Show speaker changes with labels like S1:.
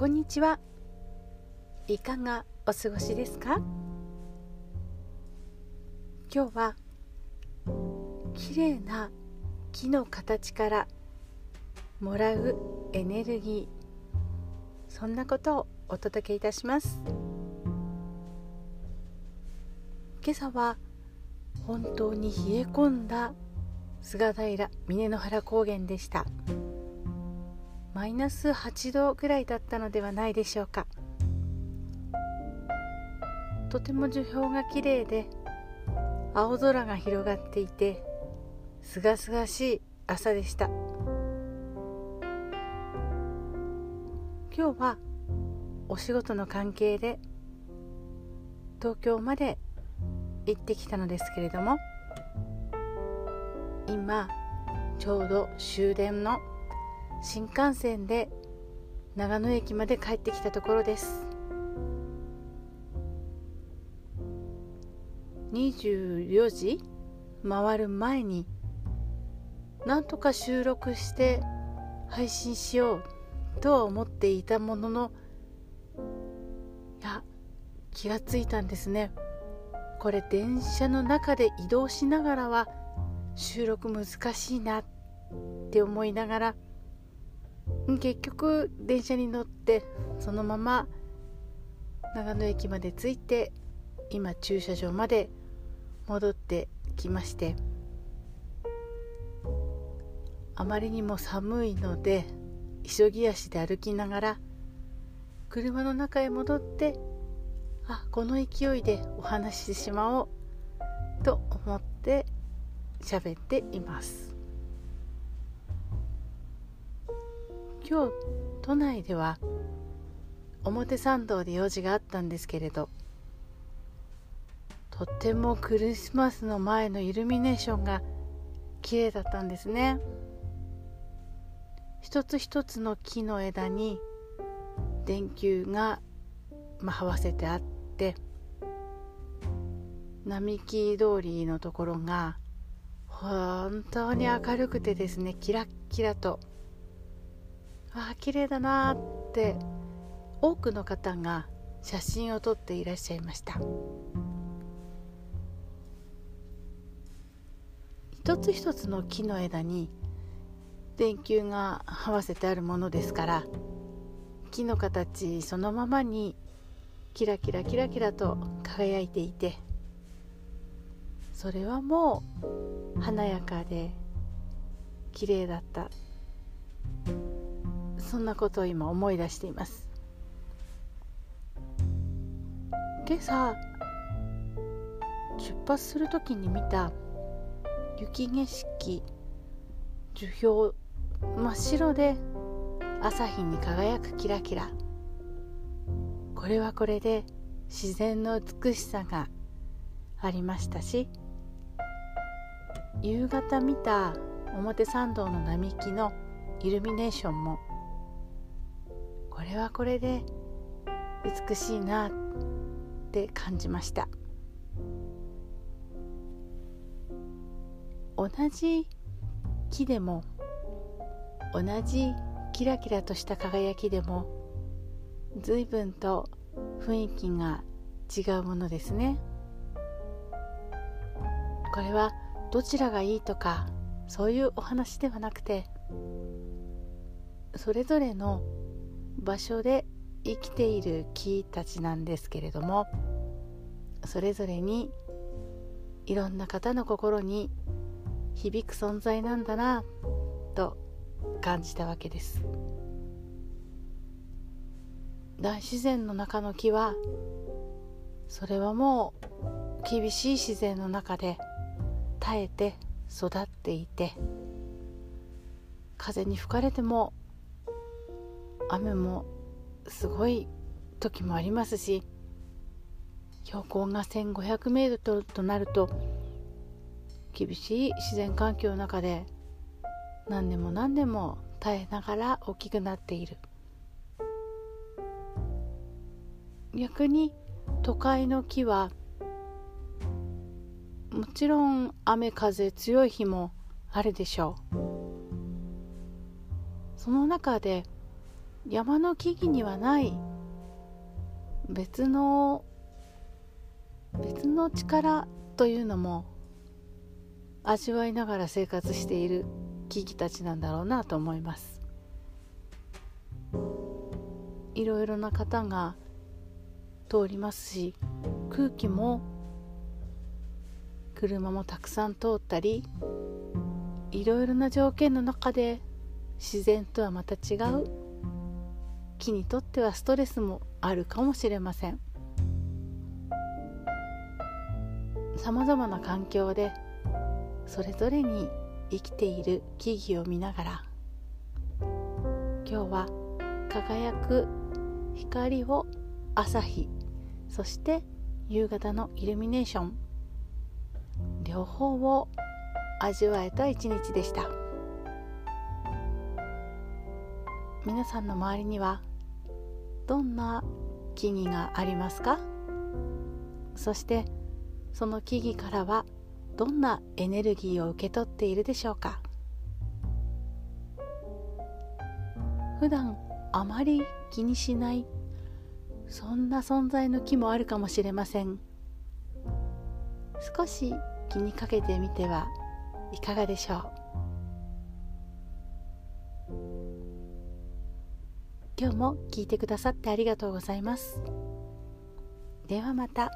S1: こんにちは。いかがお過ごしですか？今日は綺麗な木の形からもらうエネルギー。そんなことをお届けいたします。今朝は本当に冷え込んだ菅平峰の原高原でした。マイナス8度ぐらいだったのではないでしょうか。とても樹氷が綺麗で青空が広がっていてすがすがしい朝でした。今日はお仕事の関係で東京まで行ってきたのですけれども今ちょうど終電の新幹線で長野駅まで帰ってきたところです。24時回る前になんとか収録して配信しようとは思っていたもののいや気がついたんですね。これ電車の中で移動しながらは収録難しいなって思いながら結局電車に乗ってそのまま長野駅まで着いて今駐車場まで戻ってきましてあまりにも寒いので急ぎ足で歩きながら車の中へ戻ってあこの勢いでお話ししてしまおうと思って喋っています。今日都内では表参道で用事があったんですけれどとてもクリスマスの前のイルミネーションが綺麗だったんですね。一つ一つの木の枝に電球が、まあ、合わせてあって並木通りのところが本当に明るくてですねキラッキラと。ああ綺麗だなって多くの方が写真を撮っていらっしゃいました。一つ一つの木の枝に電球が合わせてあるものですから木の形そのままにキラキラキラキラと輝いていてそれはもう華やかで綺麗だった。そんなことを今思い出しています。今朝出発する時に見た雪景色樹氷真っ白で朝日に輝くキラキラ。これはこれで自然の美しさがありましたし夕方見た表参道の並木のイルミネーションもれはこれで美しいなって感じました。同じ木でも同じキラキラとした輝きでも随分と雰囲気が違うものですね。これはどちらがいいとかそういうお話ではなくてそれぞれの場所で生きている木たちなんですけれどもそれぞれにいろんな方の心に響く存在なんだなと感じたわけです。大自然の中の木はそれはもう厳しい自然の中で耐えて育っていて風に吹かれても雨もすごい時もありますし標高が1500メートルとなると厳しい自然環境の中で何年も何年も耐えながら大きくなっている。逆に都会の木はもちろん雨風強い日もあるでしょう。その中で山の木々にはない。別の別の力というのも味わいながら生活している木々たちなんだろうなと思います。いろいろな方が通りますし空気も車もたくさん通ったりいろいろな条件の中で自然とはまた違う木にとってはストレスもあるかもしれません。さまざまな環境でそれぞれに生きている木々を見ながら今日は輝く光を朝日そして夕方のイルミネーション両方を味わえた一日でした。皆さんの周りにはどんな木々がありますか？そしてその木々からはどんなエネルギーを受け取っているでしょうか？普段あまり気にしないそんな存在の木もあるかもしれません。少し気にかけてみてはいかがでしょう？今日も聞いてくださってありがとうございますではまた。